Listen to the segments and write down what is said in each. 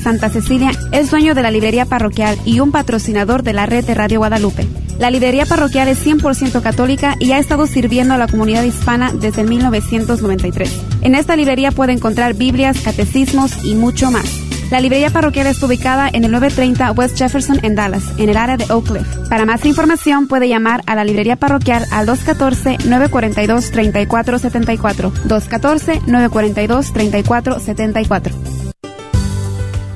Santa Cecilia es dueño de la librería parroquial y un patrocinador de la red de Radio Guadalupe. La librería parroquial es 100% católica y ha estado sirviendo a la comunidad hispana desde 1993. En esta librería puede encontrar Biblias, catecismos y mucho más. La librería parroquial está ubicada en el 930 West Jefferson en Dallas, en el área de Oak Cliff. Para más información puede llamar a la librería parroquial al 214-942-3474. 214-942-3474.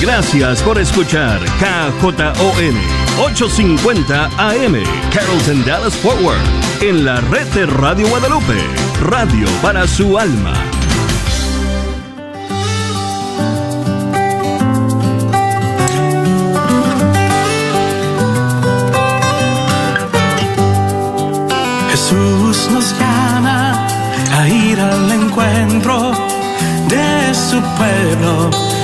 Gracias por escuchar KJON 850 AM Carrollton Dallas Forward en la red de Radio Guadalupe, radio para su alma. Jesús nos llama a ir al encuentro de su pueblo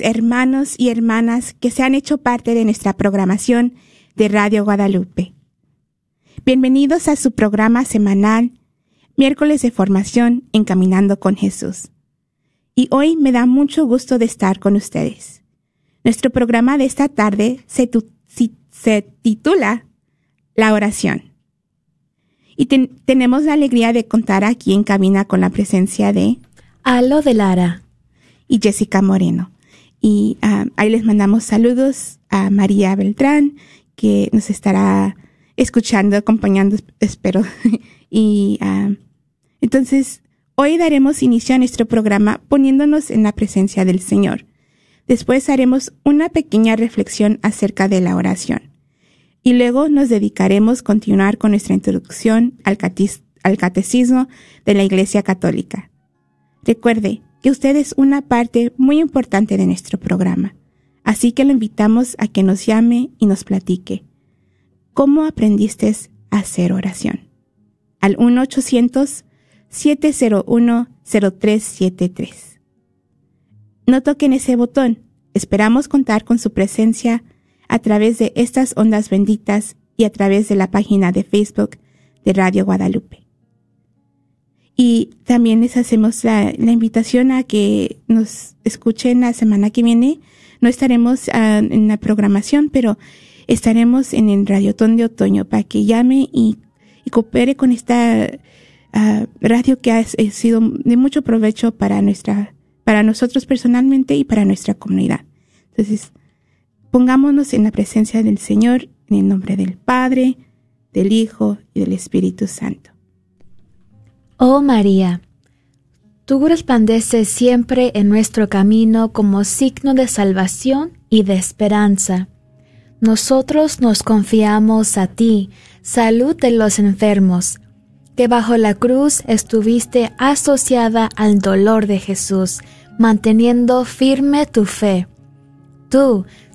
hermanos y hermanas que se han hecho parte de nuestra programación de Radio Guadalupe. Bienvenidos a su programa semanal, miércoles de formación Encaminando con Jesús. Y hoy me da mucho gusto de estar con ustedes. Nuestro programa de esta tarde se, titula La oración. Y ten- tenemos la alegría de contar aquí en cabina con la presencia de Alo de Lara. y Jessica Moreno. Y ah, ahí les mandamos saludos a María Beltrán, que nos estará escuchando, acompañando, espero. y ah, entonces, hoy daremos inicio a nuestro programa poniéndonos en la presencia del Señor. Después haremos una pequeña reflexión acerca de la oración. Y luego nos dedicaremos a continuar con nuestra introducción al, al catecismo de la Iglesia Católica. Recuerde usted es una parte muy importante de nuestro programa, así que lo invitamos a que nos llame y nos platique. ¿Cómo aprendiste a hacer oración? Al 1-800-701-0373. No toquen ese botón. Esperamos contar con su presencia a través de estas ondas benditas y a través de la página de Facebook de Radio Guadalupe. Y también les hacemos la, invitación a que nos escuchen la semana que viene. No estaremos ah, en la programación, pero estaremos en el Radiotón de Otoño para que llame y, y coopere con esta ah, radio que ha, sido de mucho provecho para nuestra, para nosotros personalmente y para nuestra comunidad. Entonces, pongámonos en la presencia del Señor en el nombre del Padre, del Hijo y del Espíritu Santo. Oh María, tú resplandeces siempre en nuestro camino como signo de salvación y de esperanza. Nosotros nos confiamos a ti, salud de los enfermos, que bajo la cruz estuviste asociada al dolor de Jesús, manteniendo firme tu fe. Tú,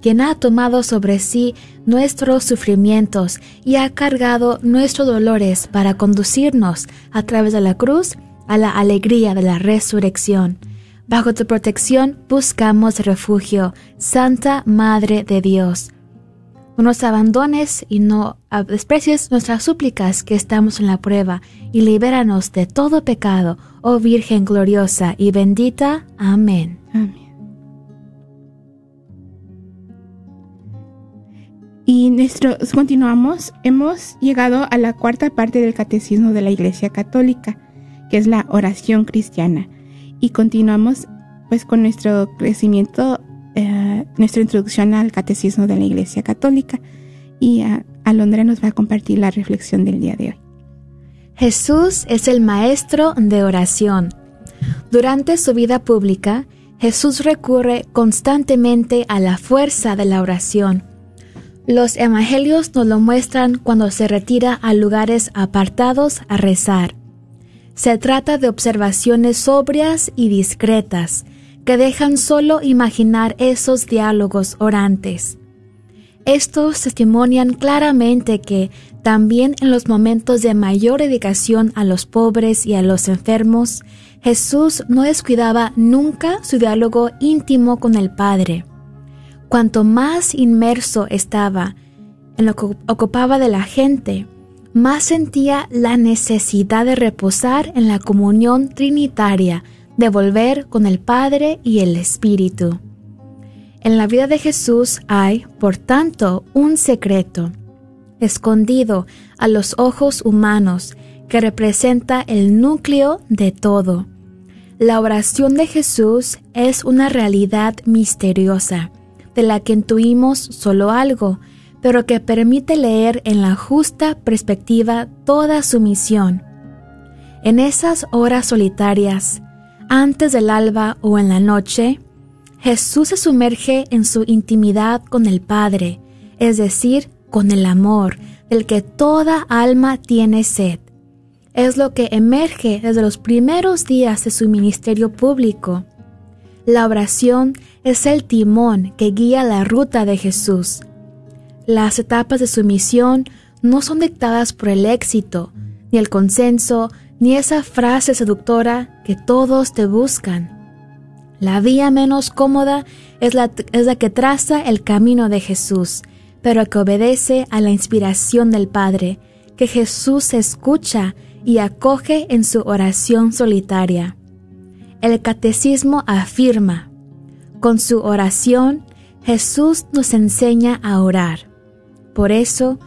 quien ha tomado sobre sí nuestros sufrimientos y ha cargado nuestros dolores para conducirnos a través de la cruz a la alegría de la resurrección. Bajo tu protección buscamos refugio, Santa Madre de Dios. No nos abandones y no desprecies nuestras súplicas que estamos en la prueba, y libéranos de todo pecado, oh Virgen gloriosa y bendita. Amén. Amén. Y nuestro, continuamos, hemos llegado a la cuarta parte del catecismo de la Iglesia Católica, que es la oración cristiana y continuamos pues con nuestro crecimiento, eh, nuestra introducción al catecismo de la Iglesia Católica y uh, Alondra nos va a compartir la reflexión del día de hoy. Jesús es el maestro de oración. Durante su vida pública, Jesús recurre constantemente a la fuerza de la oración. Los evangelios nos lo muestran cuando se retira a lugares apartados a rezar. Se trata de observaciones sobrias y discretas, que dejan solo imaginar esos diálogos orantes. Estos testimonian claramente que también en los momentos de mayor dedicación a los pobres y a los enfermos, Jesús no descuidaba nunca su diálogo íntimo con el Padre. Cuanto más inmerso estaba en lo que ocupaba de la gente, más sentía la necesidad de reposar en la comunión trinitaria, de volver con el Padre y el Espíritu. En la vida de Jesús hay, por tanto, un secreto, escondido a los ojos humanos, que representa el núcleo de todo. La oración de Jesús es una realidad misteriosa, de la que intuimos solo algo, pero que permite leer en la justa perspectiva toda su misión. En esas horas solitarias, antes del alba o en la noche, Jesús se sumerge en su intimidad con el Padre, es decir, con el amor del que toda alma tiene sed. Es lo que emerge desde los primeros días de su ministerio público. La oración es el timón que guía la ruta de Jesús, las etapas de su misión no son dictadas por el éxito, ni el consenso, ni esa frase seductora que todos te buscan. La vía menos cómoda es la, es la que traza el camino de Jesús, pero que obedece a la inspiración del Padre, que Jesús escucha y acoge en su oración solitaria. El catecismo afirma, con su oración Jesús nos enseña a orar. Por eso,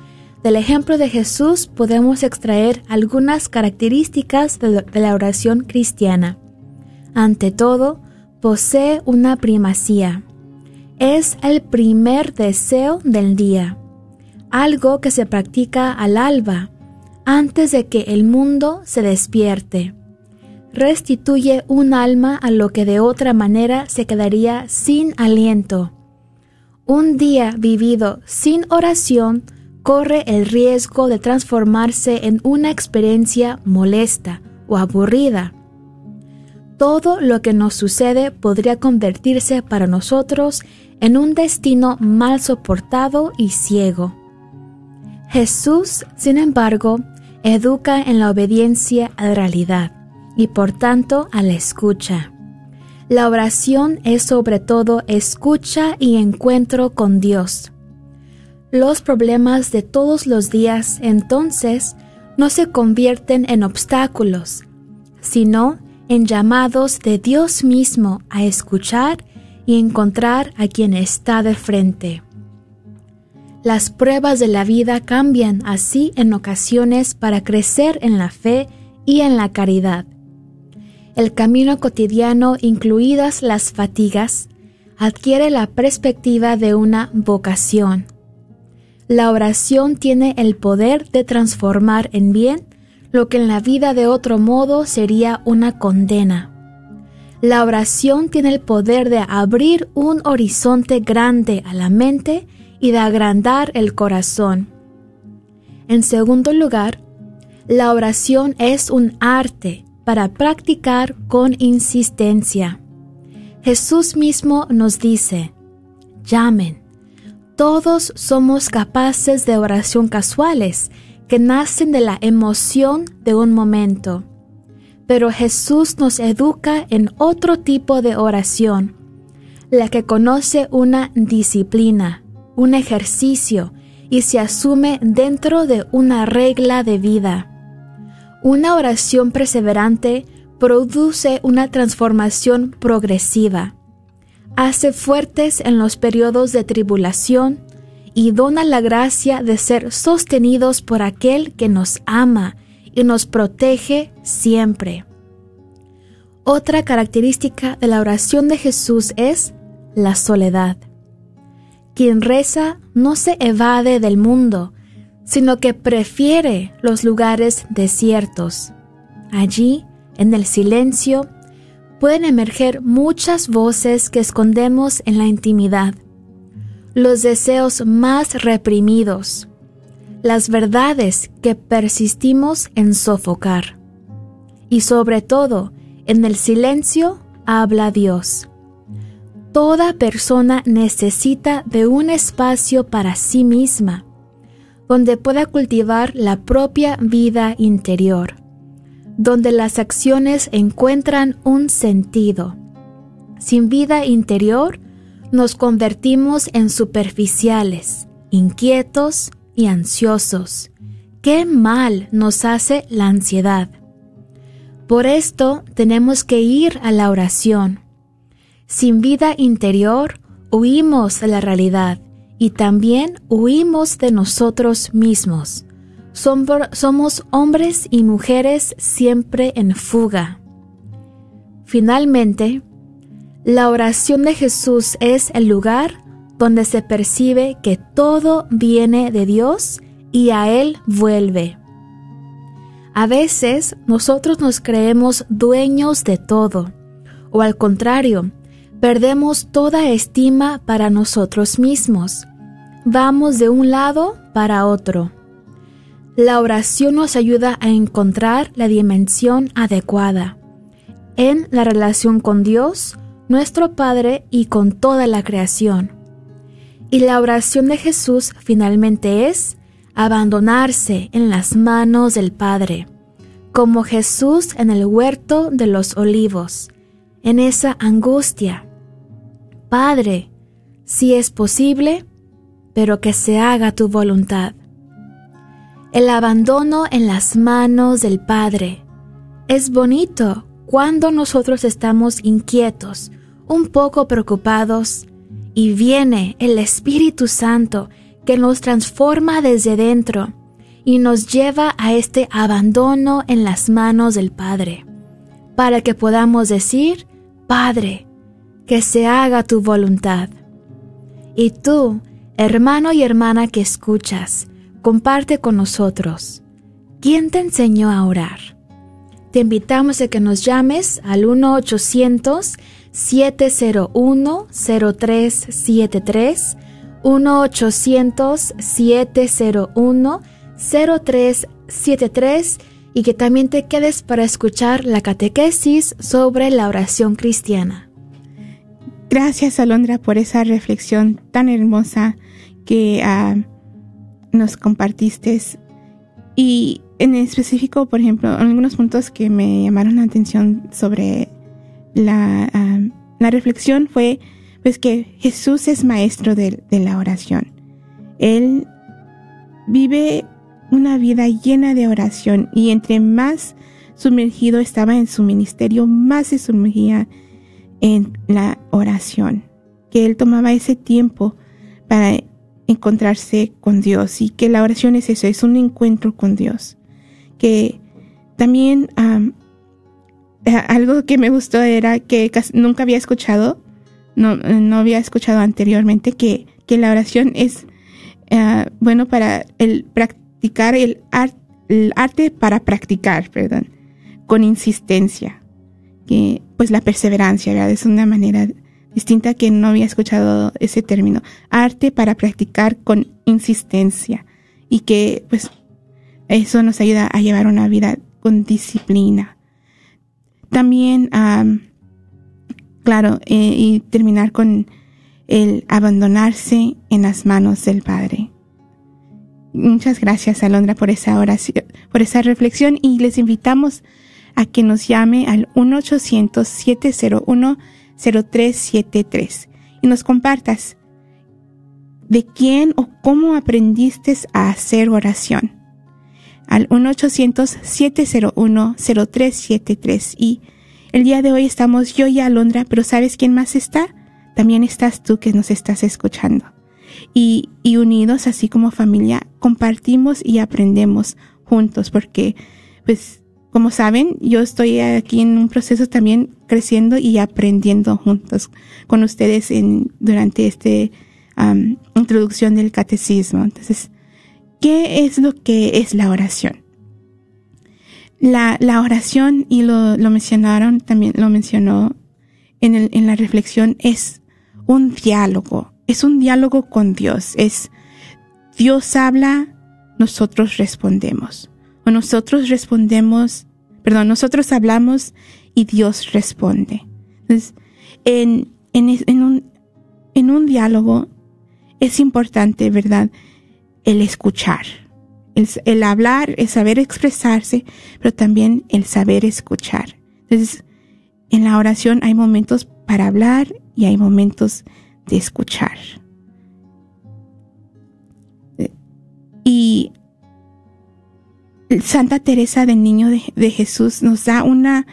del ejemplo de Jesús podemos extraer algunas características de la oración cristiana. Ante todo, posee una primacía. Es el primer deseo del día, algo que se practica al alba, antes de que el mundo se despierte. Restituye un alma a lo que de otra manera se quedaría sin aliento un día vivido sin oración corre el riesgo de transformarse en una experiencia molesta o aburrida. Todo lo que nos sucede podría convertirse para nosotros en un destino mal soportado y ciego. Jesús, sin embargo, educa en la obediencia a la realidad y por tanto a la escucha. La oración es sobre todo escucha y encuentro con Dios. Los problemas de todos los días entonces no se convierten en obstáculos, sino en llamados de Dios mismo a escuchar y encontrar a quien está de frente. Las pruebas de la vida cambian así en ocasiones para crecer en la fe y en la caridad. El camino cotidiano, incluidas las fatigas, adquiere la perspectiva de una vocación la oración tiene el poder de transformar en bien lo que en la vida de otro modo sería una condena. La oración tiene el poder de abrir un horizonte grande a la mente y de agrandar el corazón. En segundo lugar, la oración es un arte para practicar con insistencia. Jesús mismo nos dice, llamen, todos somos capaces de oración casuales que nacen de la emoción de un momento. Pero Jesús nos educa en otro tipo de oración, la que conoce una disciplina, un ejercicio y se asume dentro de una regla de vida. Una oración perseverante produce una transformación progresiva hace fuertes en los periodos de tribulación y dona la gracia de ser sostenidos por aquel que nos ama y nos protege siempre. Otra característica de la oración de Jesús es la soledad. Quien reza no se evade del mundo, sino que prefiere los lugares desiertos. Allí, en el silencio, pueden emerger muchas voces que escondemos en la intimidad, los deseos más reprimidos, las verdades que persistimos en sofocar. Y sobre todo, en el silencio habla Dios. Toda persona necesita de un espacio para sí misma, donde pueda cultivar la propia vida interior donde las acciones encuentran un sentido. Sin vida interior, nos convertimos en superficiales, inquietos y ansiosos. Qué mal nos hace la ansiedad. Por esto tenemos que ir a la oración. Sin vida interior, huimos de la realidad y también huimos de nosotros mismos somos hombres y mujeres siempre en fuga. Finalmente, la oración de Jesús es el lugar donde se percibe que todo viene de Dios y a Él vuelve. A veces nosotros nos creemos dueños de todo, o al contrario, perdemos toda estima para nosotros mismos. Vamos de un lado para otro. La oración nos ayuda a encontrar la dimensión adecuada en la relación con Dios, nuestro Padre y con toda la creación. Y la oración de Jesús finalmente es abandonarse en las manos del Padre, como Jesús en el huerto de los olivos, en esa angustia. Padre, si es posible, pero que se haga tu voluntad. El abandono en las manos del Padre. Es bonito cuando nosotros estamos inquietos, un poco preocupados, y viene el Espíritu Santo que nos transforma desde dentro y nos lleva a este abandono en las manos del Padre, para que podamos decir, Padre, que se haga tu voluntad. Y tú, hermano y hermana que escuchas, comparte con nosotros. ¿Quién te enseñó a orar? Te invitamos a que nos llames al 1-800-701-0373, 1-800-701-0373 y que también te quedes para escuchar la catequesis sobre la oración cristiana. Gracias, Alondra, por esa reflexión tan hermosa que... Uh, nos compartiste y en específico, por ejemplo, algunos puntos que me llamaron la atención sobre la, la reflexión fue pues que Jesús es maestro de la oración. Él vive una vida llena de oración y entre más sumergido estaba en su ministerio, más se sumergía en la oración. Que él tomaba ese tiempo para encontrarse con Dios y que la oración es eso, es un encuentro con Dios. Que también algo que me gustó era que nunca había escuchado, no, no había escuchado anteriormente, que, que la oración es uh, bueno para el practicar el, el arte para practicar, perdón, con insistencia. Que pues la perseverancia, ¿verdad? Es una manera distinta que no había escuchado ese término. Arte para practicar con insistencia y que pues eso nos ayuda a llevar una vida con disciplina. También, claro, eh, y terminar con el abandonarse en las manos del Padre. Muchas gracias, Alondra, por esa oración, por esa reflexión y les invitamos a que nos llame al 1-800-701-0373 y nos compartas de quién o cómo aprendiste a hacer oración. Al 1-800-701-0373 y el día de hoy estamos yo y Alondra, pero ¿sabes quién más está? también estás tú que nos estás escuchando. Y, y unidos, así como familia, compartimos y aprendemos juntos, porque, pues, como saben, yo estoy aquí en un proceso también creciendo y aprendiendo juntos con ustedes en, durante este introducción del catecismo. Entonces, ¿qué es lo que es la oración? La, la oración, y lo, lo mencionaron, también lo mencionó en, el, en la reflexión, es un diálogo, es un diálogo con Dios, es Dios habla, nosotros respondemos. Nosotros respondemos, perdón, nosotros hablamos y Dios responde. Entonces, en, en, en, un, en un diálogo es importante, ¿verdad? El escuchar. El, el, hablar, el saber expresarse, pero también el saber escuchar. Entonces, en la oración hay momentos para hablar y hay momentos de escuchar. Y Santa Teresa del Niño de, Jesús nos da una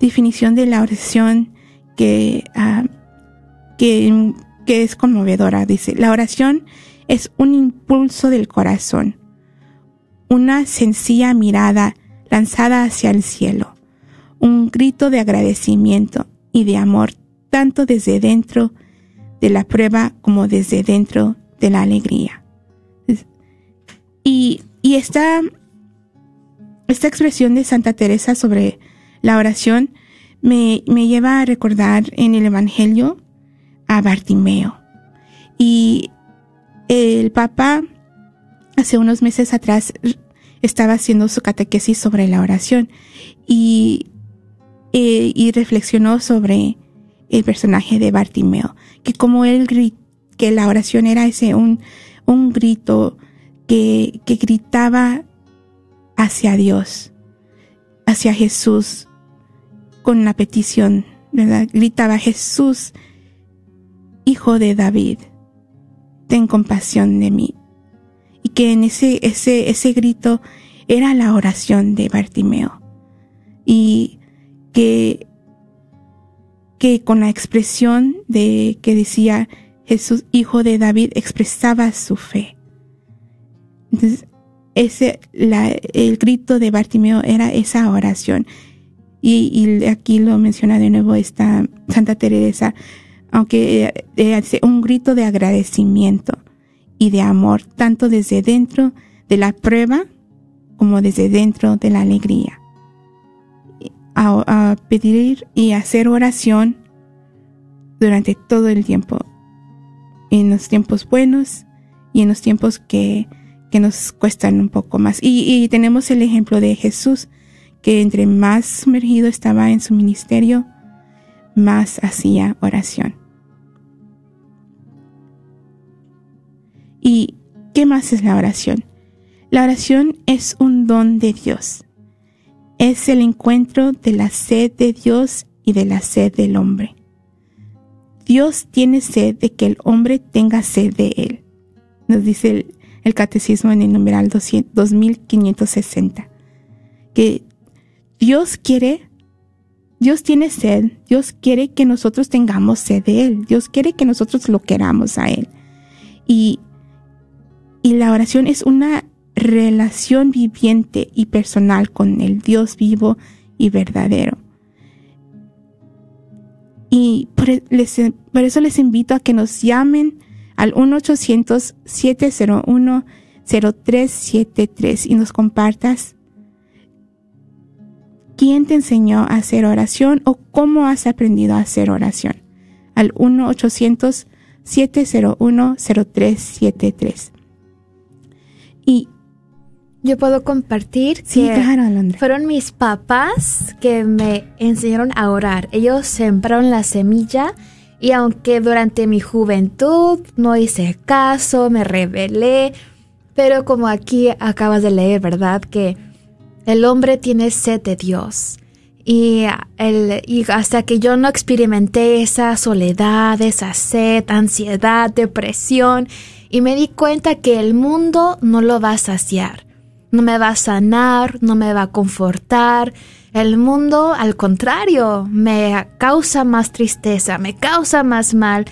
definición de la oración que, ah, que, que es conmovedora. Dice, la oración es un impulso del corazón, una sencilla mirada lanzada hacia el cielo, un grito de agradecimiento y de amor tanto desde dentro de la prueba como desde dentro de la alegría. Y, y esta, esta expresión de Santa Teresa sobre la oración me, me lleva a recordar en el Evangelio a Bartimeo. Y el Papa hace unos meses atrás estaba haciendo su catequesis sobre la oración y, eh, y reflexionó sobre el personaje de Bartimeo, que como él que la oración era ese un, un grito que, que gritaba hacia Dios, hacia Jesús, con una petición, ¿verdad? Gritaba Jesús, hijo de David, ten compasión de mí. Y que en ese, ese, ese grito era la oración de Bartimeo. Y que que con la expresión de que decía Jesús, hijo de David, expresaba su fe. Entonces, ese, el grito de Bartimeo era esa oración. Y, aquí lo menciona de nuevo esta Santa Teresa, aunque hace un grito de agradecimiento y de amor, tanto desde dentro de la prueba como desde dentro de la alegría a, pedir y hacer oración durante todo el tiempo, en los tiempos buenos y en los tiempos que, que nos cuestan un poco más. Y, tenemos el ejemplo de Jesús, que entre más sumergido estaba en su ministerio, más hacía oración. ¿Y qué más es la oración? La oración es un don de Dios. Es el encuentro de la sed de Dios y de la sed del hombre. Dios tiene sed de que el hombre tenga sed de él, nos dice el, catecismo en el numeral 2560. Que Dios quiere, Dios tiene sed, Dios quiere que nosotros tengamos sed de Él, Dios quiere que nosotros lo queramos a Él. Y, y la oración es una relación viviente y personal con el Dios vivo y verdadero. Y por, e, por eso les invito a que nos llamen al 1-800-701-0373 y nos compartas quién te enseñó a hacer oración o cómo has aprendido a hacer oración. Al 1-800-701-0373. Y yo puedo compartir sí, que fueron mis papás que me enseñaron a orar. Ellos sembraron la semilla y aunque durante mi juventud no hice caso, me rebelé, pero como aquí acabas de leer, ¿verdad? Que el hombre tiene sed de Dios. Y, el, y hasta que yo no experimenté esa soledad, esa sed, ansiedad, depresión, y me di cuenta que el mundo no lo va a saciar no me va a sanar, no me va a confortar. El mundo, al contrario, me causa más tristeza, me causa más mal.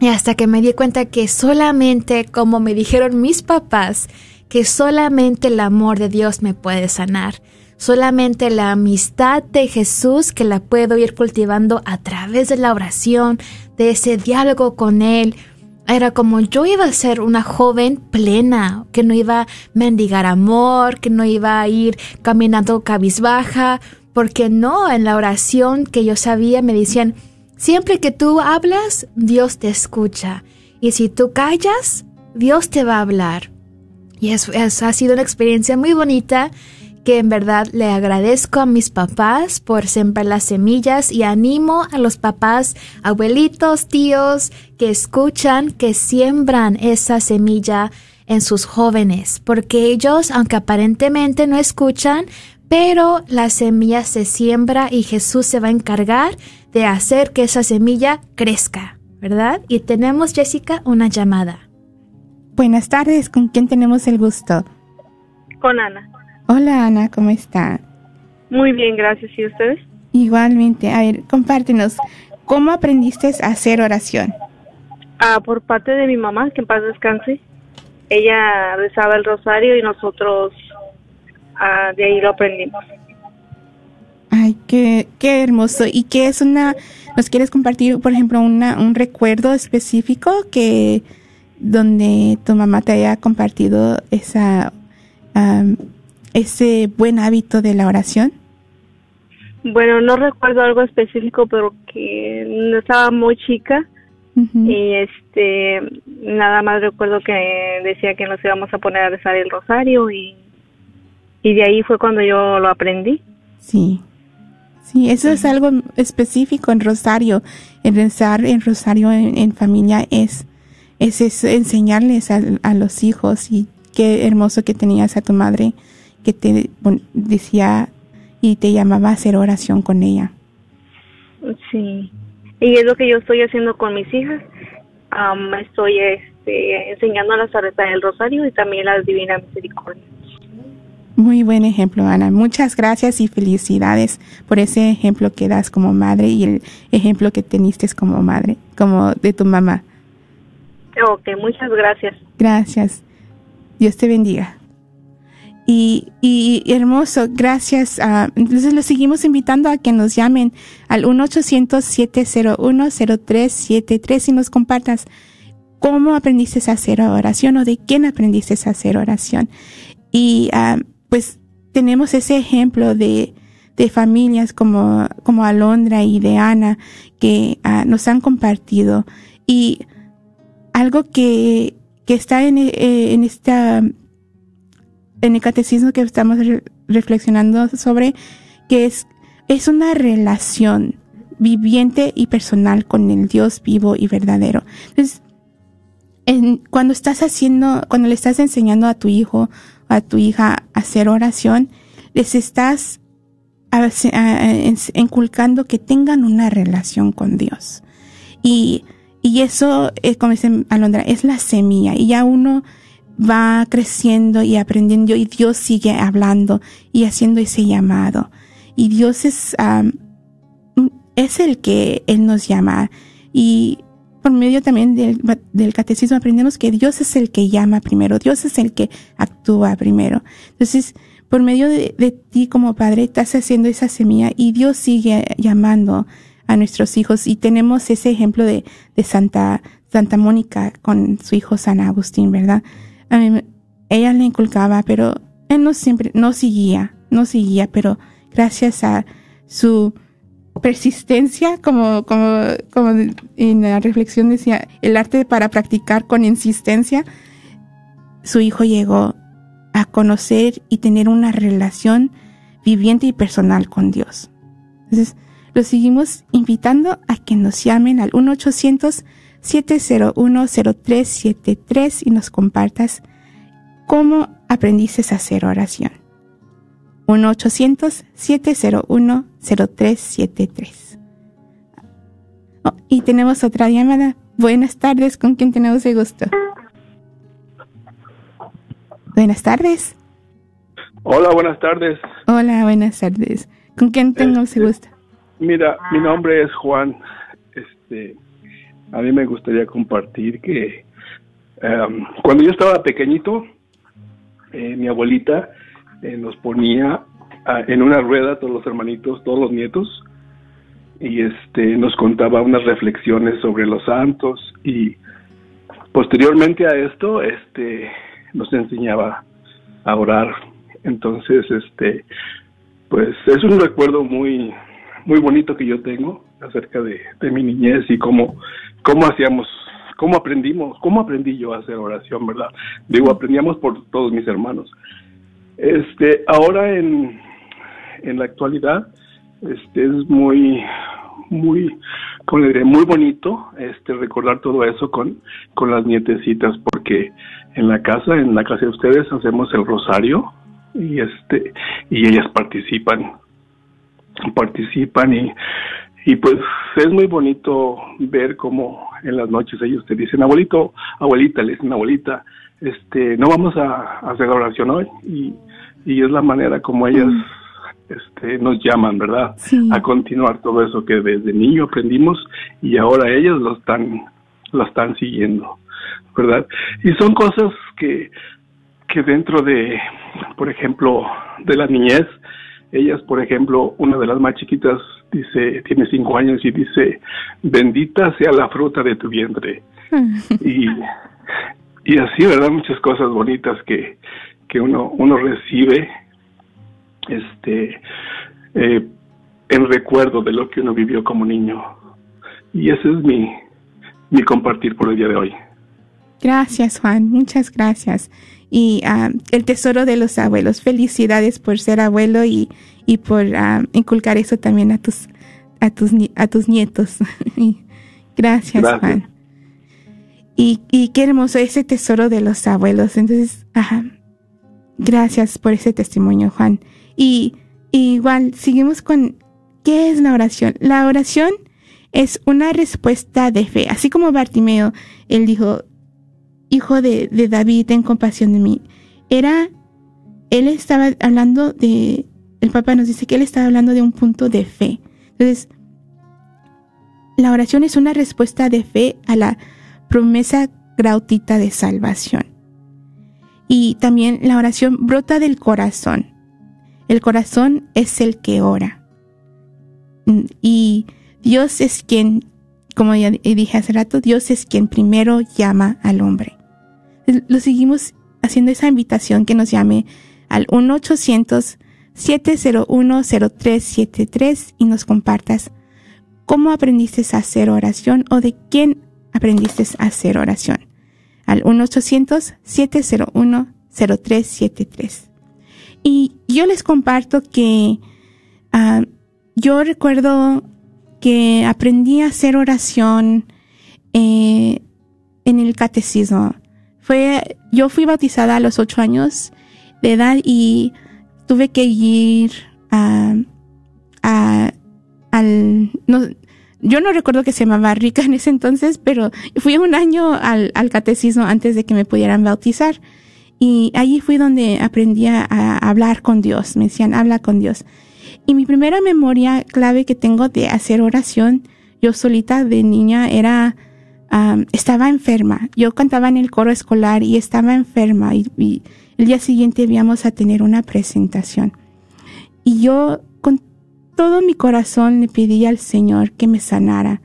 Y hasta que me di cuenta que solamente, como me dijeron mis papás, que solamente el amor de Dios me puede sanar. Solamente la amistad de Jesús que la puedo ir cultivando a través de la oración, de ese diálogo con Él, era como yo iba a ser una joven plena, que no iba a mendigar amor, que no iba a ir caminando cabizbaja, porque no, en la oración que yo sabía me decían, siempre que tú hablas, Dios te escucha, y si tú callas, Dios te va a hablar. Y eso, eso ha sido una experiencia muy bonita que en verdad le agradezco a mis papás por sembrar las semillas y animo a los papás, abuelitos, tíos que escuchan, que siembran esa semilla en sus jóvenes, porque ellos, aunque aparentemente no escuchan, pero la semilla se siembra y Jesús se va a encargar de hacer que esa semilla crezca, ¿verdad? Y tenemos, Jessica, una llamada. Buenas tardes, ¿con quién tenemos el gusto? Con Ana. Hola Ana, ¿cómo está? Muy bien, gracias. ¿Y ustedes? Igualmente. A ver, compártenos, ¿cómo aprendiste a hacer oración? Ah, por parte de mi mamá, que en paz descanse. Ella rezaba el rosario y nosotros ah, de ahí lo aprendimos. Ay, qué, qué hermoso. ¿Y qué es una, nos quieres compartir, por ejemplo, una, un recuerdo específico que donde tu mamá te haya compartido esa ese buen hábito de la oración? Bueno, no recuerdo algo específico, pero que estaba muy chica y este nada más recuerdo que decía que nos íbamos a poner a rezar el rosario y, y de ahí fue cuando yo lo aprendí. Sí. Sí, eso es algo específico en Rosario. El rezar en Rosario en, familia es, es, enseñarles a, a, los hijos y qué hermoso que tenías a tu madre que te decía y te llamaba a hacer oración con ella. Sí, y es lo que yo estoy haciendo con mis hijas. estoy este, enseñándolas a rezar el rosario y también la divina misericordia. Muy buen ejemplo, Ana. Muchas gracias y felicidades por ese ejemplo que das como madre y el ejemplo que teniste como madre, como de tu mamá. Ok, muchas gracias. Gracias. Dios te bendiga. Y, y, hermoso, gracias. entonces los seguimos invitando a que nos llamen al 1-800-701-0373 y nos compartas cómo aprendiste a hacer oración o de quién aprendiste a hacer oración. Y ah, pues tenemos ese ejemplo de, de familias como, como Alondra y de Ana que ah, nos han compartido. Y algo que, que está en, eh, en esta en el catecismo que estamos reflexionando sobre, que es, es una relación viviente y personal con el Dios vivo y verdadero. Entonces, cuando estás haciendo, cuando le estás enseñando a tu hijo a tu hija a hacer oración, les estás inculcando que tengan una relación con Dios. Y, y eso, es, como dice Alondra, es la semilla. Y ya uno va creciendo y aprendiendo y Dios sigue hablando y haciendo ese llamado. Y Dios es, es el que Él nos llama. Y por medio también del, del, catecismo aprendemos que Dios es el que llama primero, Dios es el que actúa primero. Entonces, por medio de, de ti como padre, estás haciendo esa semilla y Dios sigue llamando a nuestros hijos. Y tenemos ese ejemplo de, de Santa, Santa Mónica con su hijo San Agustín, ¿verdad? A ella le inculcaba, pero él no siempre, no seguía, no seguía, pero gracias a su persistencia, como, como, como en la reflexión decía, el arte para practicar con insistencia, su hijo llegó a conocer y tener una relación viviente y personal con Dios. Entonces, los seguimos invitando a que nos llamen al 1-800-701-0373 y nos compartas cómo aprendiste a hacer oración. 1-800-701-0373. y tenemos otra llamada. Buenas tardes, ¿con quién tenemos el gusto? Buenas tardes. Hola, buenas tardes. Hola, buenas tardes. ¿Con quién tenemos el gusto? Mira, mi nombre es Juan. Este, a mí me gustaría compartir que em, cuando yo estaba pequeñito, eh, mi abuelita eh, nos ponía ah, en una rueda todos los hermanitos, todos los nietos, y este nos contaba unas reflexiones sobre los santos y posteriormente a esto, este nos enseñaba a orar. Entonces, este, pues es un recuerdo muy muy bonito que yo tengo acerca de, mi niñez y cómo, cómo hacíamos, cómo aprendimos, cómo aprendí yo a hacer oración, ¿verdad? Digo, aprendíamos por todos mis hermanos. Este, ahora en, en la actualidad, este, es muy, muy, como le diré, muy bonito, este, recordar todo eso con, con las nietecitas, porque en la casa, en la casa de ustedes, hacemos el rosario, y este, y ellas participan participan y, y pues es muy bonito ver cómo en las noches ellos te dicen, abuelito, abuelita, le dicen, abuelita, este, no vamos a, hacer la oración hoy y, y es la manera como ellas mm. este, nos llaman, ¿verdad? A continuar todo eso que desde niño aprendimos y ahora ellos lo están, lo están siguiendo, ¿verdad? Y son cosas que, que dentro de, por ejemplo, de la niñez, ellas, por ejemplo, una de las más chiquitas dice, tiene cinco años y dice, bendita sea la fruta de tu vientre. y, y así, ¿verdad? Muchas cosas bonitas que, que uno, uno recibe este, eh, en recuerdo de lo que uno vivió como niño. Y ese es mi, mi compartir por el día de hoy. Gracias, Juan. Muchas gracias y ah, el tesoro de los abuelos. Felicidades por ser abuelo y, y por ah, inculcar eso también a tus, a tus, a tus nietos. Gracias, Juan. Y, y qué hermoso ese tesoro de los abuelos. Entonces, ajá, gracias por ese testimonio, Juan. Y, y igual, seguimos con, ¿qué es la oración? La oración es una respuesta de fe. Así como Bartimeo, él dijo, hijo de, David, ten compasión de mí. Era, él estaba hablando de, el Papa nos dice que él estaba hablando de un punto de fe. Entonces, la oración es una respuesta de fe a la promesa gratuita de salvación. Y también la oración brota del corazón. El corazón es el que ora. Y Dios es quien, como ya dije hace rato, Dios es quien primero llama al hombre lo seguimos haciendo esa invitación que nos llame al 1-800-701-0373 y nos compartas cómo aprendiste a hacer oración o de quién aprendiste a hacer oración. Al 1-800-701-0373. Y yo les comparto que ah, yo recuerdo que aprendí a hacer oración eh, en el catecismo. Fue, yo fui bautizada a los ocho años de edad y tuve que ir a, a al, no, yo no recuerdo que se llamaba Rica en ese entonces, pero fui un año al, al catecismo antes de que me pudieran bautizar. Y allí fui donde aprendí a, hablar con Dios. Me decían, habla con Dios. Y mi primera memoria clave que tengo de hacer oración, yo solita de niña, era, estaba enferma. Yo cantaba en el coro escolar y estaba enferma. Y, el día siguiente íbamos a tener una presentación. Y yo todo mi corazón le pedí al Señor que me sanara,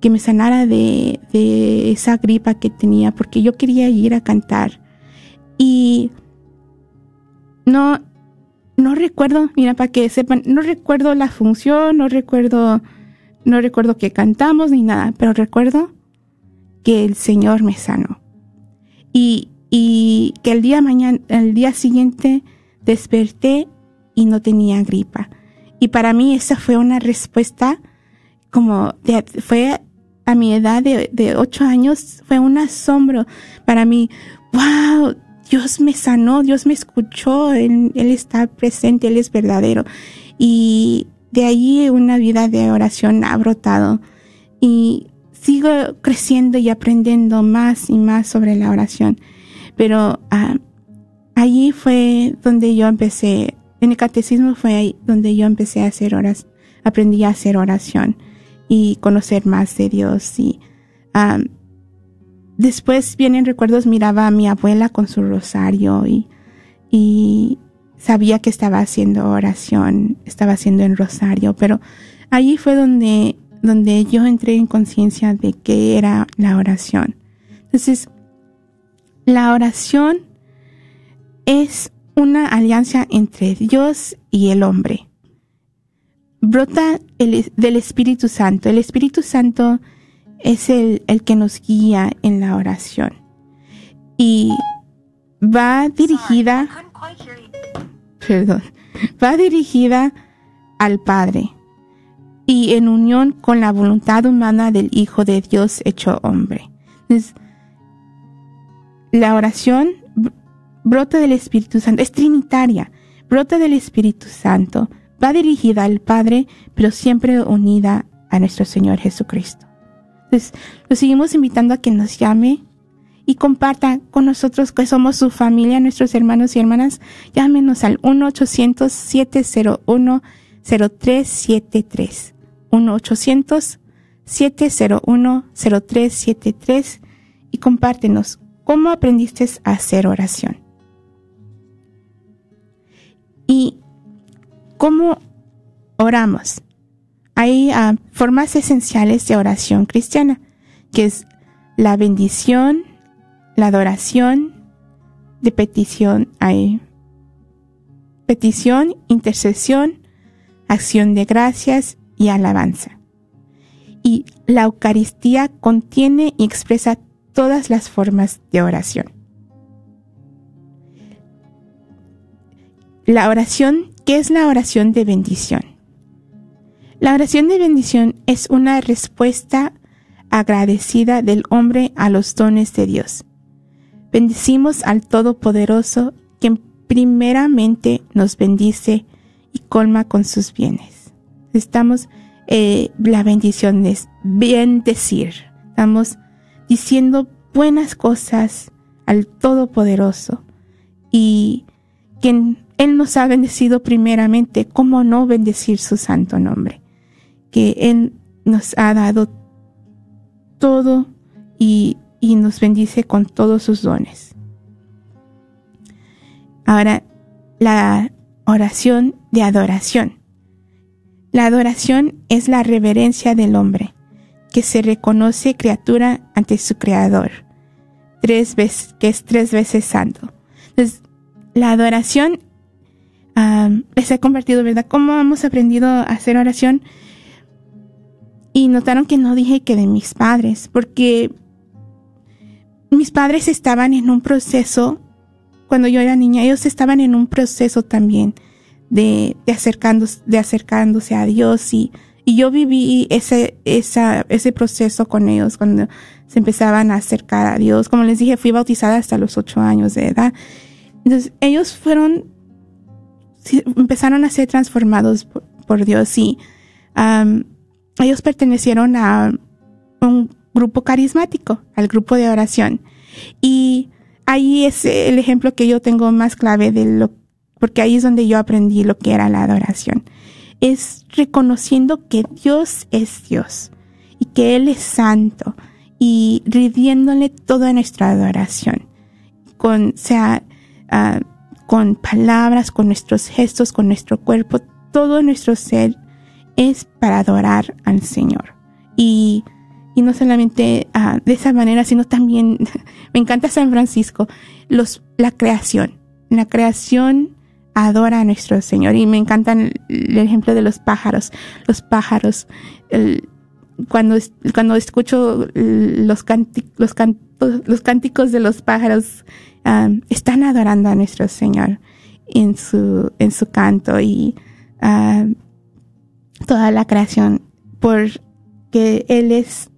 que me sanara de, de esa gripa que tenía, porque yo quería ir a cantar. Y no, no recuerdo, mira, para que sepan, no recuerdo la función, no recuerdo, no recuerdo que cantamos ni nada, pero recuerdo que el Señor me sanó. Y, y que el día mañana, el día siguiente desperté y no tenía gripa. Y para mí esa fue una respuesta como fue a mi edad de, de ocho años, fue un asombro para mí. ¡Wow! Dios me sanó, Dios me escuchó, Él, él está presente, Él es verdadero. Y de ahí una vida de oración ha brotado. Y sigo creciendo y aprendiendo más y más sobre la oración. Pero ah, allí fue donde yo empecé en el catecismo fue ahí donde yo empecé a hacer horas, aprendí a hacer oración y conocer más de Dios. Y después vienen recuerdos, miraba a mi abuela con su rosario y, y sabía que estaba haciendo oración, estaba haciendo el rosario, pero allí fue donde, donde yo entré en conciencia de qué era la oración. Entonces, la oración es una alianza entre Dios y el hombre. Brota del Espíritu Santo. El Espíritu Santo es el, el que nos guía en la oración. Y va dirigida, perdón, va dirigida al Padre y en unión con la voluntad humana del Hijo de Dios hecho hombre. la oración brota del Espíritu Santo, es trinitaria, brota del Espíritu Santo, va dirigida al Padre, pero siempre unida a nuestro Señor Jesucristo. Entonces, lo seguimos invitando a que nos llame y comparta con nosotros que somos su familia, nuestros hermanos y hermanas. Llámenos al 1-800-701-0373. 1-800-701-0373 y compártenos cómo aprendiste a hacer oración. ¿Y cómo oramos? Hay ah, formas esenciales de oración cristiana, que es la bendición, la adoración, de petición, hay petición, intercesión, acción de gracias y alabanza. Y la Eucaristía contiene y expresa todas las formas de oración. La oración, ¿qué es la oración de bendición? La oración de bendición es una respuesta agradecida del hombre a los dones de Dios. Bendecimos al Todopoderoso, quien primeramente nos bendice y colma con sus bienes. Estamos, eh, la bendición es bendecir. Estamos diciendo buenas cosas al Todopoderoso y quien él nos ha bendecido primeramente, ¿cómo no bendecir su santo nombre? Que Él nos ha dado todo y, y nos bendice con todos sus dones. Ahora, la oración de adoración. La adoración es la reverencia del hombre, que se reconoce criatura ante su creador, tres veces, que es tres veces santo. Entonces, la adoración les he compartido, ¿verdad? Cómo hemos aprendido a hacer oración. Y notaron que no dije que de mis padres, porque mis padres estaban en un proceso, cuando yo era niña, ellos estaban en un proceso también de, acercándose, de acercándose a Dios y, y yo viví ese, ese proceso con ellos cuando se empezaban a acercar a Dios. Como les dije, fui bautizada hasta los ocho años de edad Entonces ellos fueron, empezaron a ser transformados por, Dios y ellos pertenecieron a un grupo carismático, al grupo de oración. Y ahí es el ejemplo que yo tengo más clave de lo, porque ahí es donde yo aprendí lo que era la adoración. Es reconociendo que Dios es Dios y que Él es santo y rindiéndole toda nuestra adoración, con, sea, ah, con palabras, con nuestros gestos, con nuestro cuerpo, todo nuestro ser es para adorar al Señor. Y, y no solamente ah, de esa manera, sino también, me encanta San Francisco, los, la creación. La creación adora a nuestro Señor y me encanta el, ejemplo de los pájaros. Los pájaros, cuando, cuando escucho los, los, los cánticos de los pájaros, ah, están adorando a nuestro Señor en su, en su canto y uh, toda la creación, porque Él es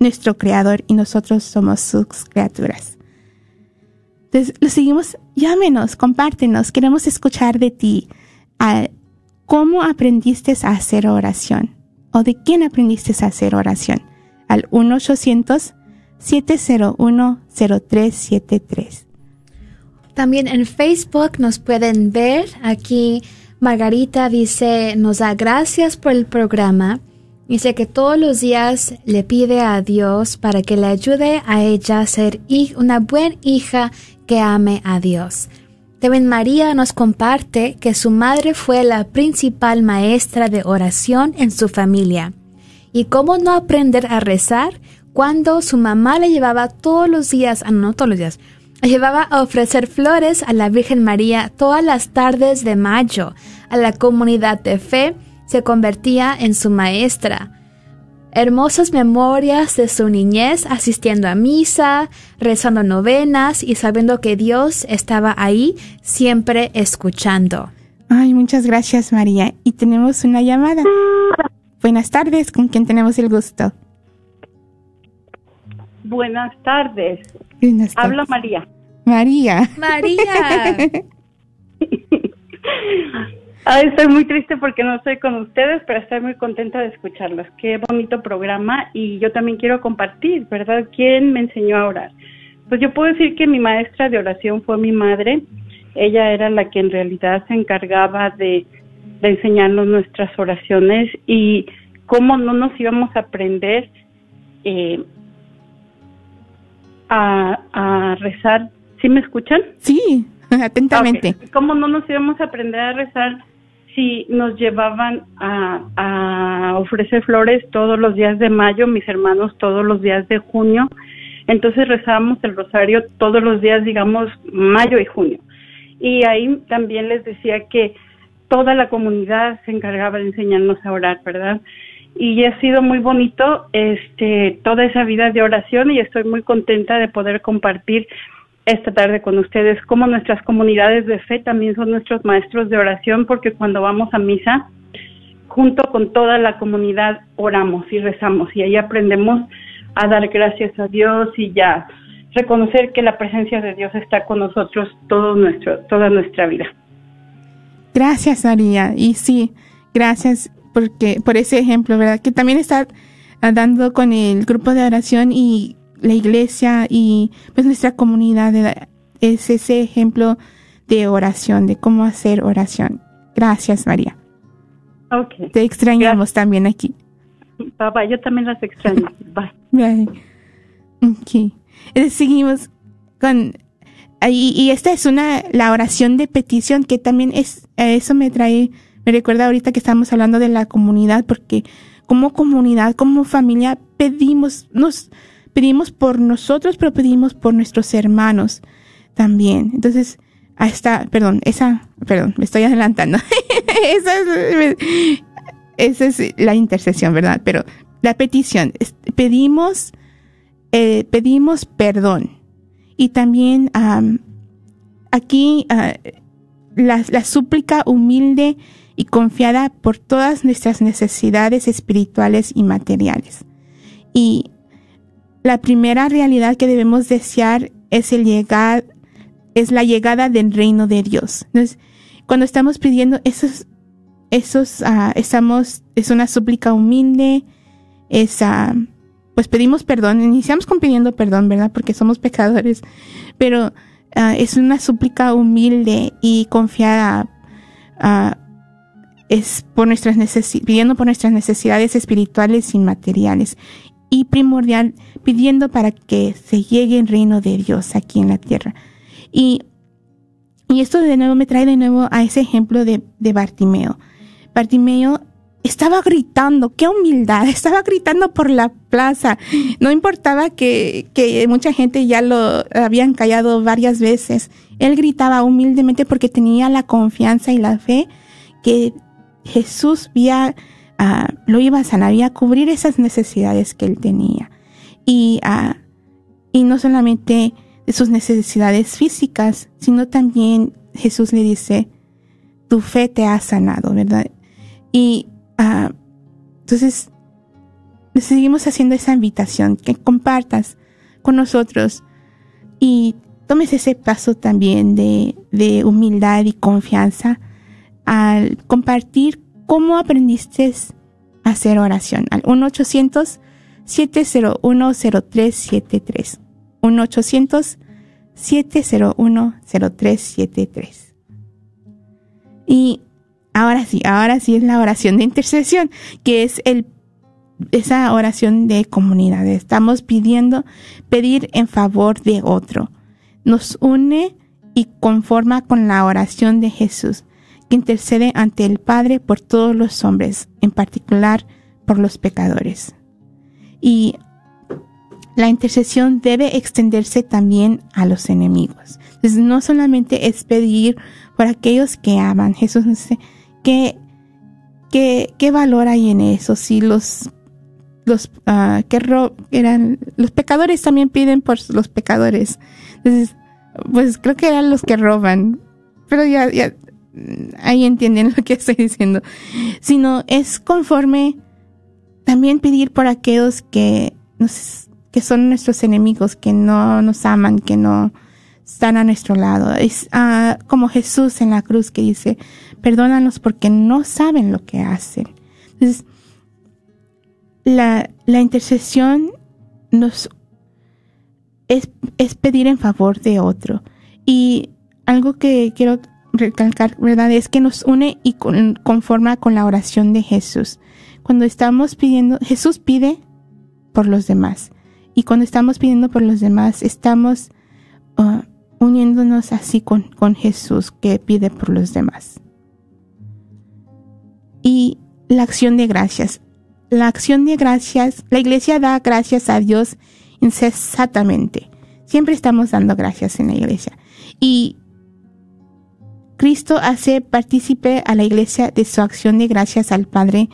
nuestro creador y nosotros somos sus criaturas. Entonces, lo seguimos, llámenos, compártenos, queremos escuchar de ti. ¿Cómo aprendiste a hacer oración? o de quién aprendiste a hacer oración al 1-800-701-0373. También en Facebook nos pueden ver. Aquí Margarita dice, nos da gracias por el programa. Dice que todos los días le pide a Dios para que le ayude a ella a ser una buena hija que ame a Dios. También María nos comparte que su madre fue la principal maestra de oración en su familia. ¿Y cómo no aprender a rezar cuando su mamá le llevaba todos los días, ah, no todos los días, le llevaba a ofrecer flores a la Virgen María todas las tardes de mayo? A la comunidad de fe se convertía en su maestra hermosas memorias de su niñez asistiendo a misa, rezando novenas y sabiendo que Dios estaba ahí siempre escuchando. Ay, muchas gracias María. Y tenemos una llamada. Buenas tardes, ¿con quién tenemos el gusto? Buenas tardes. Habla María. María. María. Ay, estoy muy triste porque no estoy con ustedes, pero estoy muy contenta de escucharlos. Qué bonito programa y yo también quiero compartir, ¿verdad? ¿Quién me enseñó a orar? Pues yo puedo decir que mi maestra de oración fue mi madre. Ella era la que en realidad se encargaba de, enseñarnos nuestras oraciones y cómo no nos íbamos a aprender eh, a, rezar. ¿Sí me escuchan? Sí, atentamente. ¿Cómo no nos íbamos a aprender a rezar si nos llevaban a, ofrecer flores todos los días de mayo, mis hermanos todos los días de junio. Entonces rezábamos el rosario todos los días, digamos, mayo y junio. Y ahí también les decía que toda la comunidad se encargaba de enseñarnos a orar, ¿verdad? Y ha sido muy bonito este toda esa vida de oración y estoy muy contenta de poder compartir esta tarde con ustedes, como nuestras comunidades de fe también son nuestros maestros de oración, porque cuando vamos a misa, junto con toda la comunidad oramos y rezamos y ahí aprendemos a dar gracias a Dios y ya reconocer que la presencia de Dios está con nosotros todo nuestro, toda nuestra vida. Gracias, María. Y sí, gracias porque por ese ejemplo, ¿verdad? Que también está dando con el grupo de oración y la iglesia y pues nuestra comunidad es ese ejemplo de oración, de cómo hacer oración. Gracias, María. Okay. Te extrañamos también aquí. Papá, yo también las extraño. Bye. Bye. Okay. seguimos con y, y, esta es una la oración de petición que también es eso me trae me recuerda ahorita que estamos hablando de la comunidad porque como comunidad como familia pedimos nos pedimos por nosotros, pero pedimos por nuestros hermanos también. Entonces, hasta, perdón, esa, perdón, me estoy adelantando. esa, es, esa es la intercesión, ¿verdad? Pero la petición, pedimos, eh, pedimos perdón. Y también aquí uh, la, la súplica humilde y confiada por todas nuestras necesidades espirituales y materiales. Y la primera realidad que debemos desear es el llegar es la llegada del reino de Dios. Cuando estamos pidiendo esos, esos, ah, estamos, es una súplica humilde, es, uh, pues pedimos perdón, iniciamos con pidiendo perdón, ¿verdad? Porque somos pecadores, pero ah, es una súplica humilde y confiada, es por nuestras pidiendo por nuestras necesidades espirituales y materiales y primordial pidiendo para que se llegue el reino de Dios aquí en la tierra. Y, y esto de nuevo me trae de nuevo a ese ejemplo de, de Bartimeo. Bartimeo estaba gritando, qué humildad, estaba gritando por la plaza. No importaba que, que, mucha gente ya lo habían callado varias veces. Él gritaba humildemente porque tenía la confianza y la fe que Jesús vía lo iba a sanar, y a cubrir esas necesidades que él tenía. Y, y no solamente sus necesidades físicas, sino también Jesús le dice, tu fe te ha sanado, ¿verdad? Y entonces seguimos haciendo esa invitación, que compartas con nosotros y tomes ese paso también de, de humildad y confianza al compartir cómo aprendiste a hacer oración al 1-800-701-0373. 1-800-701-0373. Y ahora sí, ahora sí es la oración de intercesión, que es el esa oración de comunidad. Estamos pidiendo, pedir en favor de otro. Nos une y conforma con la oración de Jesús intercede ante el Padre por todos los hombres, en particular por los pecadores. Y la intercesión debe extenderse también a los enemigos. Entonces, no solamente es pedir por aquellos que aman. Jesús dice, ¿qué, qué, qué valor hay en eso? Si los, los, uh, que eran, los pecadores también piden por los pecadores. Entonces, pues creo que eran los que roban. Pero ya, ya ahí entienden lo que estoy diciendo, sino es conforme también pedir por aquellos que, que son nuestros enemigos, que no nos aman, que no están a nuestro lado. Es ah, como Jesús en la cruz que dice, perdónanos porque no saben lo que hacen. Entonces, la, la intercesión nos es, es pedir en favor de otro. Y algo que quiero recalcar, ¿verdad? Es que nos une y conforma con la oración de Jesús. Cuando estamos pidiendo, Jesús pide por los demás. Y cuando estamos pidiendo por los demás, estamos uh, uniéndonos así con, con Jesús que pide por los demás. Y la acción de gracias. La acción de gracias, la iglesia da gracias a Dios incesantemente. Siempre estamos dando gracias en la iglesia. Y Cristo hace partícipe a la iglesia de su acción de gracias al Padre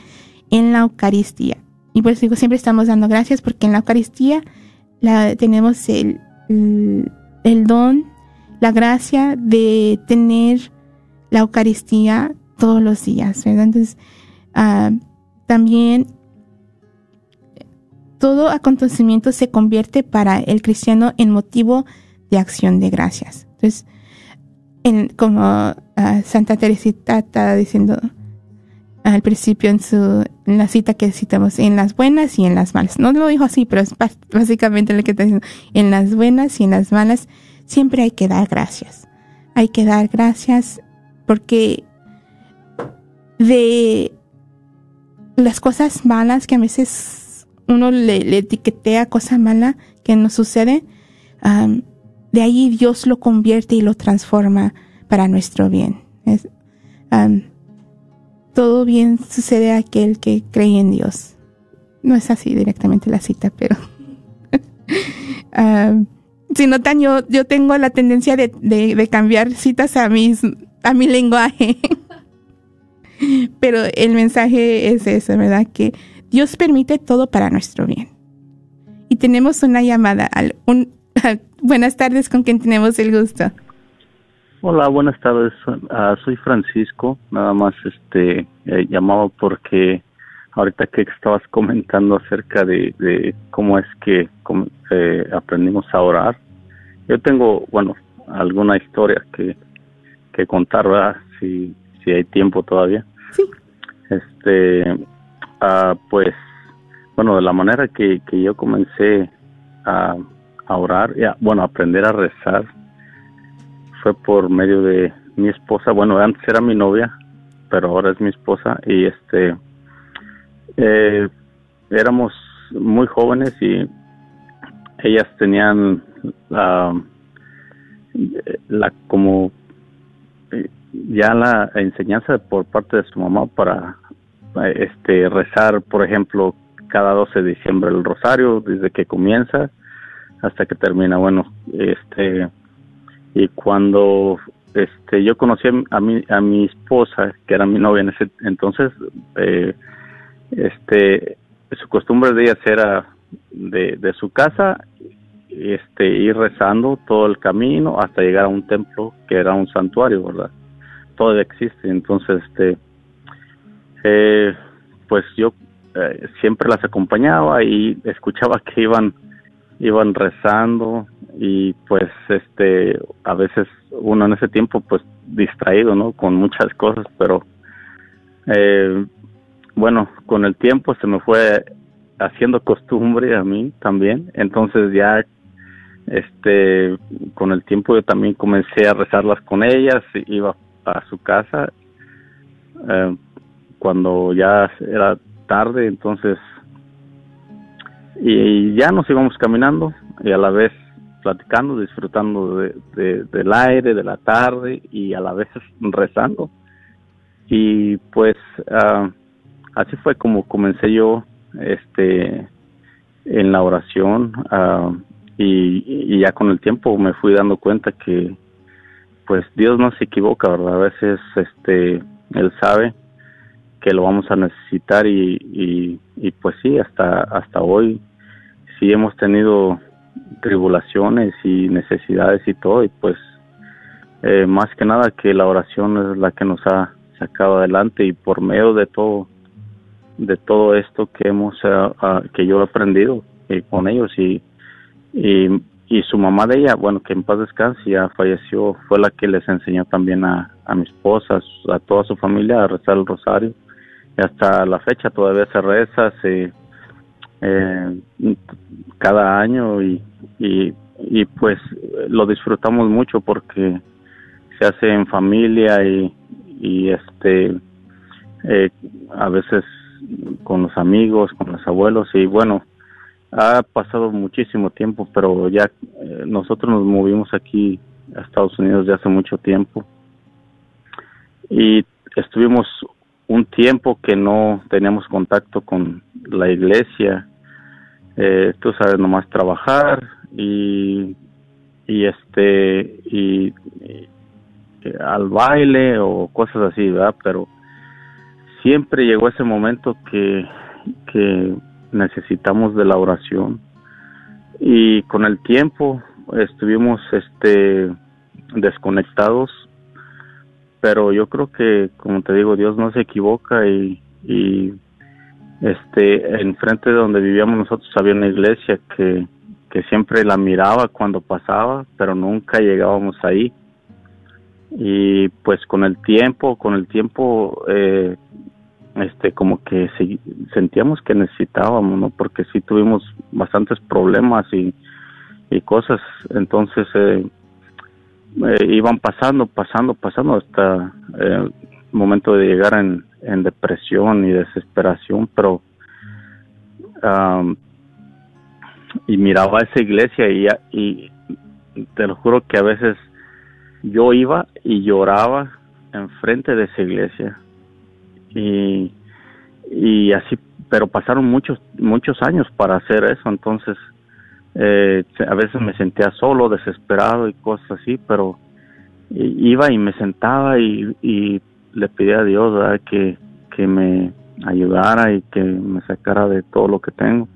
en la Eucaristía. Y por eso digo, siempre estamos dando gracias porque en la Eucaristía la, tenemos el, don, la gracia de tener la Eucaristía todos los días, Entonces, ah, también todo acontecimiento se convierte para el cristiano en motivo de acción de gracias. Entonces, como ah, Santa Teresita está diciendo al principio en su en la cita que citamos, en las buenas y en las malas. No lo dijo así, pero es básicamente lo que está diciendo. En las buenas y en las malas siempre hay que dar gracias. Hay que dar gracias porque de las cosas malas que a veces uno le, etiquetea cosa mala que nos sucede, de ahí Dios lo convierte y lo transforma para nuestro bien. todo bien sucede a aquel que cree en Dios. No es así directamente la cita, pero si notan, yo, yo tengo la tendencia de, de, cambiar citas a, mis, a mi lenguaje. pero el mensaje es ese, ¿verdad? Que Dios permite todo para nuestro bien. Y tenemos una llamada al, un, Buenas tardes, ¿con quién tenemos el gusto? Hola, buenas tardes. Ah, soy Francisco. Nada más este eh, llamado porque ahorita que estabas comentando acerca de, cómo es que eh, aprendimos a orar. Yo tengo, bueno, alguna historia que, que contar, ¿verdad? Si, si hay tiempo todavía. Sí. Este, ah, pues, bueno, de la manera que, que yo comencé a, a orar, y bueno, aprender a rezar, fue por medio de mi esposa, bueno, antes era mi novia, pero ahora es mi esposa, y este, eh, éramos muy jóvenes y ellas tenían la, la como eh, ya la enseñanza por parte de su mamá para eh, este rezar por ejemplo cada 12 de diciembre el rosario desde que comienza hasta que termina. Bueno este y cuando este yo conocí a mi a mi esposa que era mi novia en ese entonces eh, este su costumbre de ellas era de, de su casa este ir rezando todo el camino hasta llegar a un templo que era un santuario verdad todavía existe. Entonces este eh, pues yo eh, siempre las acompañaba y escuchaba que iban iban rezando y pues este a veces uno en ese tiempo pues distraído no con muchas cosas pero eh, bueno con el tiempo se me fue haciendo costumbre a mí también. Entonces ya este con el tiempo yo también comencé a rezarlas con ellas iba a su casa eh, cuando ya era tarde entonces y ya nos íbamos caminando y a la vez platicando disfrutando de, de- del aire de la tarde y a la vez rezando. Y pues ah, así fue como comencé yo este en la oración ah, y, y ya con el tiempo me fui dando cuenta que pues Dios no se equivoca verdad a veces este él sabe que lo vamos a necesitar y, y, pues sí hasta hasta hoy sí hemos tenido tribulaciones y necesidades y todo y pues eh, más que nada que la oración es la que nos ha sacado adelante y por medio de todo de todo esto que hemos ah, ah, que yo he aprendido eh, con ellos y, y y su mamá de ella bueno que en paz descanse ya falleció fue la que les enseñó también a, a mi esposa a toda su familia a rezar el rosario hasta la fecha todavía se reza eh, cada año y, y y pues lo disfrutamos mucho porque se hace en familia y y este eh, a veces con los amigos con los abuelos y bueno ha pasado muchísimo tiempo pero ya eh, nosotros nos movimos aquí a Estados Unidos ya hace mucho tiempo y estuvimos un tiempo que no teníamos contacto con la iglesia eh, tú sabes nomás trabajar y y este y, y- al baile o cosas así verdad pero siempre llegó ese momento que que necesitamos de la oración. Y con el tiempo estuvimos este desconectados pero yo creo que como te digo Dios no se equivoca y, y este enfrente de donde vivíamos nosotros había una iglesia que que siempre la miraba cuando pasaba pero nunca llegábamos ahí. Y pues con el tiempo con el tiempo eh, este como que se- sentíamos que necesitábamos no porque sí tuvimos bastantes problemas y y cosas. Entonces eh, eh, iban pasando pasando pasando hasta eh, el momento de llegar en, depresión y desesperación pero am, y miraba esa iglesia y te lo juro que a veces yo iba y lloraba enfrente de esa iglesia. Y y así pero pasaron muchos muchos años para hacer eso entonces eh, a veces me sentía solo desesperado y cosas así pero iba y me sentaba y, le pedía a Dios que que me ayudara y que me sacara de todo lo que tengo.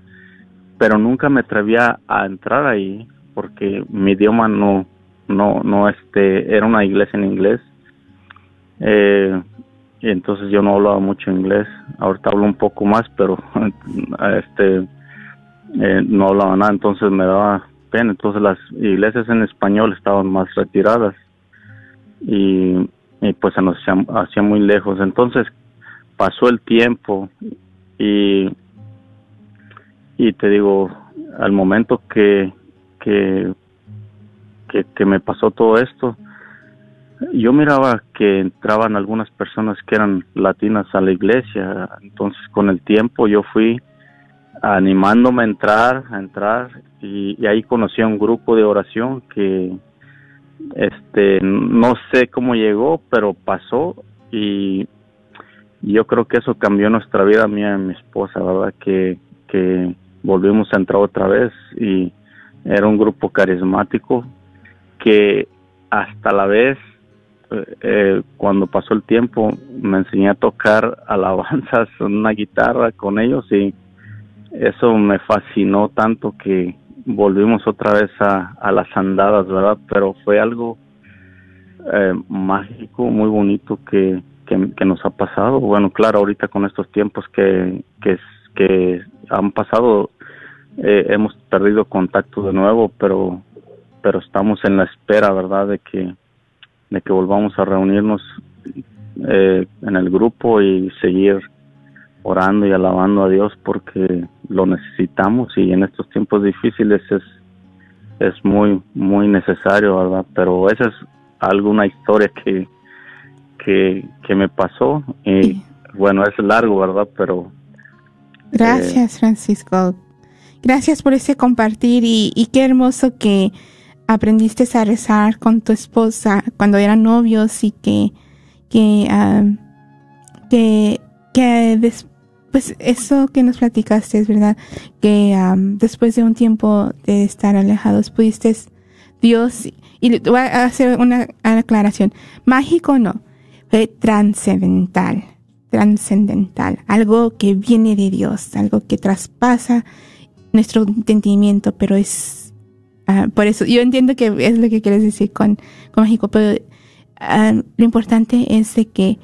Pero nunca me atrevía a entrar ahí porque mi idioma no no no este era una iglesia en inglés. Eh, entonces yo no hablaba mucho inglés. Ahorita hablo un poco más pero este eh, no hablaba nada entonces me daba pena. Entonces las iglesias en español estaban más retiradas y, pues se nos hacía muy lejos. Entonces pasó el tiempo y, y te digo, al momento que, que, que, me pasó todo esto, yo miraba que entraban algunas personas que eran latinas a la iglesia, entonces con el tiempo yo fui animándome a entrar, a entrar y, ahí conocí a un grupo de oración que este no sé cómo llegó, pero pasó y yo creo que eso cambió nuestra vida mía y mi esposa, ¿verdad? Que, que volvimos a entrar otra vez y era un grupo carismático que hasta la vez eh, eh, cuando pasó el tiempo me enseñé a tocar alabanzas en una guitarra con ellos y eso me fascinó tanto que volvimos otra vez a, a las andadas, ¿verdad? Pero fue algo eh, mágico, muy bonito que, que, nos ha pasado. Bueno, claro, ahorita con estos tiempos que, que, que han pasado, eh, hemos perdido contacto de nuevo, pero, pero estamos en la espera, ¿verdad?, de que, de que volvamos a reunirnos eh, en el grupo y seguir orando y alabando a Dios porque lo necesitamos y en estos tiempos difíciles es es muy muy necesario verdad pero esa es alguna historia que que, que me pasó y bueno es largo verdad pero gracias Francisco. Gracias por ese compartir y, y qué hermoso que aprendiste a rezar con tu esposa cuando eran novios y que que ah, que que después pues eso que nos platicaste es verdad, que después de un tiempo de estar alejados pudiste Dios, y voy a hacer una aclaración, mágico no, fue trascendental, trascendental, algo que viene de Dios, algo que traspasa nuestro entendimiento, pero es, ah, por eso, yo entiendo que es lo que quieres decir con, con mágico, pero ah, lo importante es de que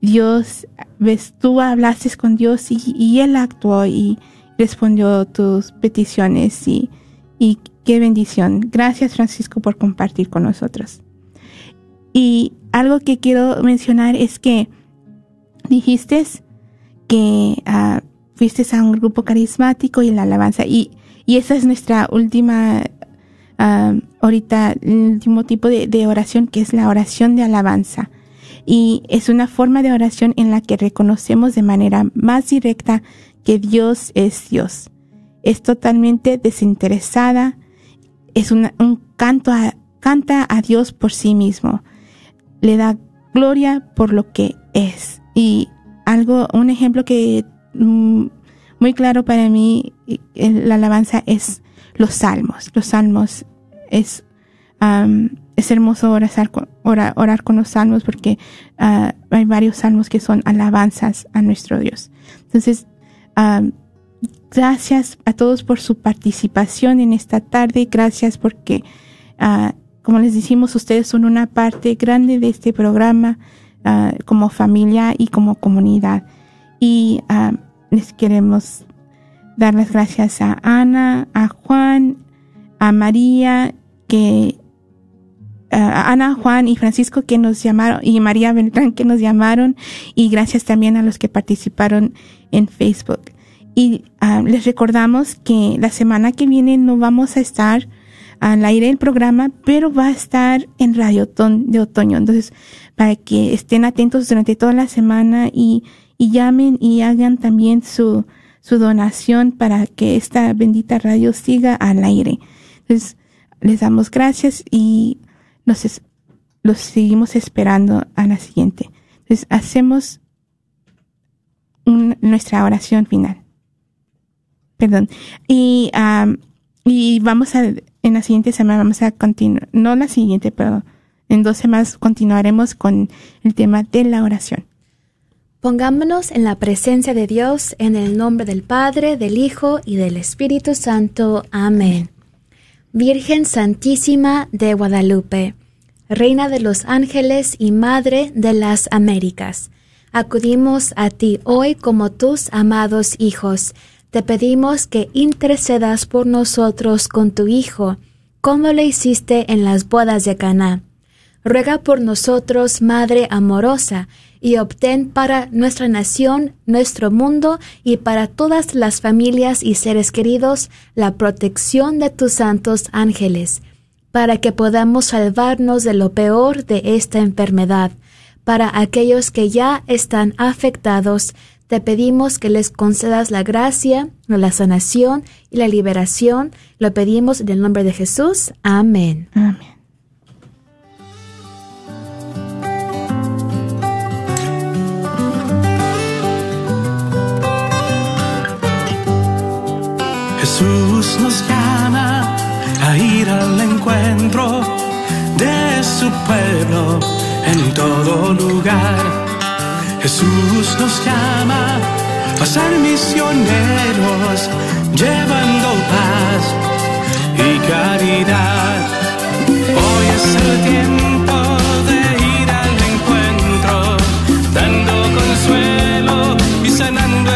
Dios, ves, tú hablaste con Dios y, Él actuó y respondió tus peticiones y, y qué bendición. Gracias Francisco por compartir con nosotros. Y algo que quiero mencionar es que dijiste que uh, fuiste a un grupo carismático y la alabanza y, y esa es nuestra última, ah, ahorita, el último tipo de, de oración que es la oración de alabanza y es una forma de oración en la que reconocemos de manera más directa que Dios es Dios. Es totalmente desinteresada, es un canto a, canta a Dios por sí mismo, le da gloria por lo que es. Y algo, un ejemplo que mm, muy claro para mí, la alabanza es los salmos. Los salmos es es hermoso orar, orar, con los salmos porque ah, hay varios salmos que son alabanzas a nuestro Dios. Entonces, gracias a todos por su participación en esta tarde. Gracias porque, ah, como les decimos, ustedes son una parte grande de este programa ah, como familia y como comunidad. Y les queremos dar las gracias a Ana, a Juan, a María, que Ana, Juan y Francisco que nos llamaron y María Beltrán que nos llamaron y gracias también a los que participaron en Facebook. Y ah, les recordamos que la semana que viene no vamos a estar al aire del programa, pero va a estar en Radio de Otoño. Entonces, para que estén atentos durante toda la semana y, y llamen y hagan también su, su donación para que esta bendita radio siga al aire. Entonces, les damos gracias y nos los seguimos esperando a la siguiente. Entonces, hacemos nuestra oración final. Perdón. Y, y vamos a, en la siguiente semana vamos a continuar, no la siguiente, pero en dos semanas continuaremos con el tema de la oración. Pongámonos en la presencia de Dios en el nombre del Padre, del Hijo y del Espíritu Santo. Amén. Virgen Santísima de Guadalupe, Reina de los ángeles y Madre de las Américas, acudimos a ti hoy como tus amados hijos te pedimos que intercedas por nosotros con tu Hijo, como lo hiciste en las bodas de Caná. Ruega por nosotros, Madre amorosa, y obtén para nuestra nación, nuestro mundo y para todas las familias y seres queridos la protección de tus santos ángeles, para que podamos salvarnos de lo peor de esta enfermedad. Para aquellos que ya están afectados, te pedimos que les concedas la gracia, la sanación y la liberación. Lo pedimos en el nombre de Jesús. Amén. Amén. Jesús nos llama a ir al encuentro de su pueblo en todo lugar. Jesús nos llama a ser misioneros, llevando paz y caridad. Hoy es el tiempo de ir al encuentro, dando consuelo y sanando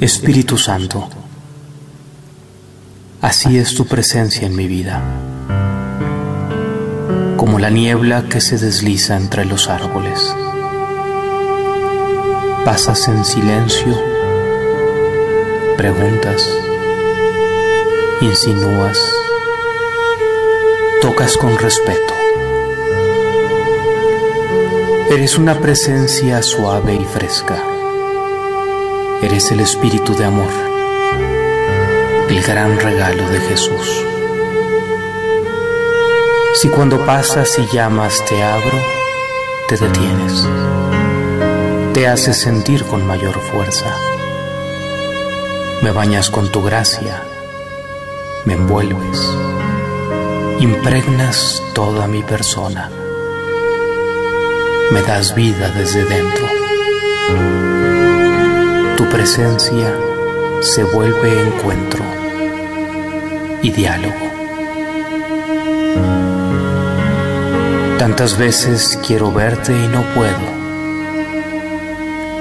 Espíritu Santo, así es tu presencia en mi vida, como la niebla que se desliza entre los árboles. Pasas en silencio, preguntas, insinúas, tocas con respeto. Eres una presencia suave y fresca. Eres el espíritu de amor, el gran regalo de Jesús. Si cuando pasas y llamas te abro, te detienes, te haces sentir con mayor fuerza, me bañas con tu gracia, me envuelves, impregnas toda mi persona, me das vida desde dentro tu presencia se vuelve encuentro y diálogo. Tantas veces quiero verte y no puedo.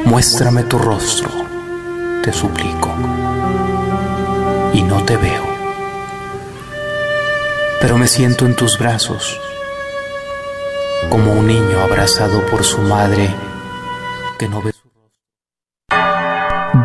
Muéstrame tu rostro, te suplico, y no te veo. Pero me siento en tus brazos, como un niño abrazado por su madre que no ve